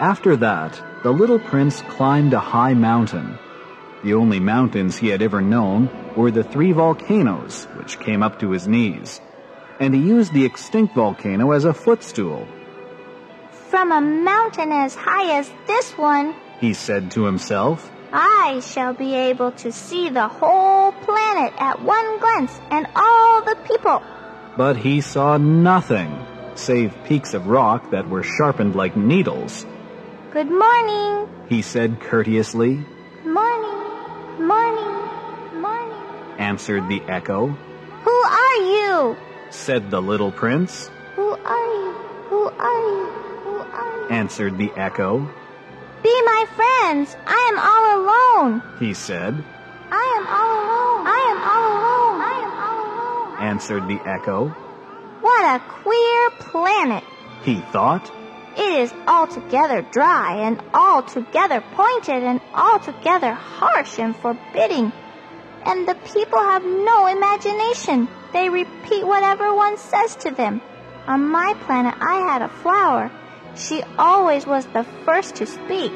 After that, the little prince climbed a high mountain. The only mountains he had ever known were the three volcanoes, which came up to his knees. And he used the extinct volcano as a footstool. From a mountain as high as this one, he said to himself, I shall be able to see the whole planet at one glance and all the people. But he saw nothing, save peaks of rock that were sharpened like needles. Good morning, he said courteously. Morning, morning, morning, answered the echo. Who are you? said the little prince. Who are you? Who are you? Who are you? answered the echo. Be my friends. I am all alone, he said. I am all alone. I am all alone. I am all alone. answered the echo. What a queer planet, he thought. It is altogether dry and altogether pointed and altogether harsh and forbidding. And the people have no imagination. They repeat whatever one says to them. On my planet, I had a flower. She always was the first to speak.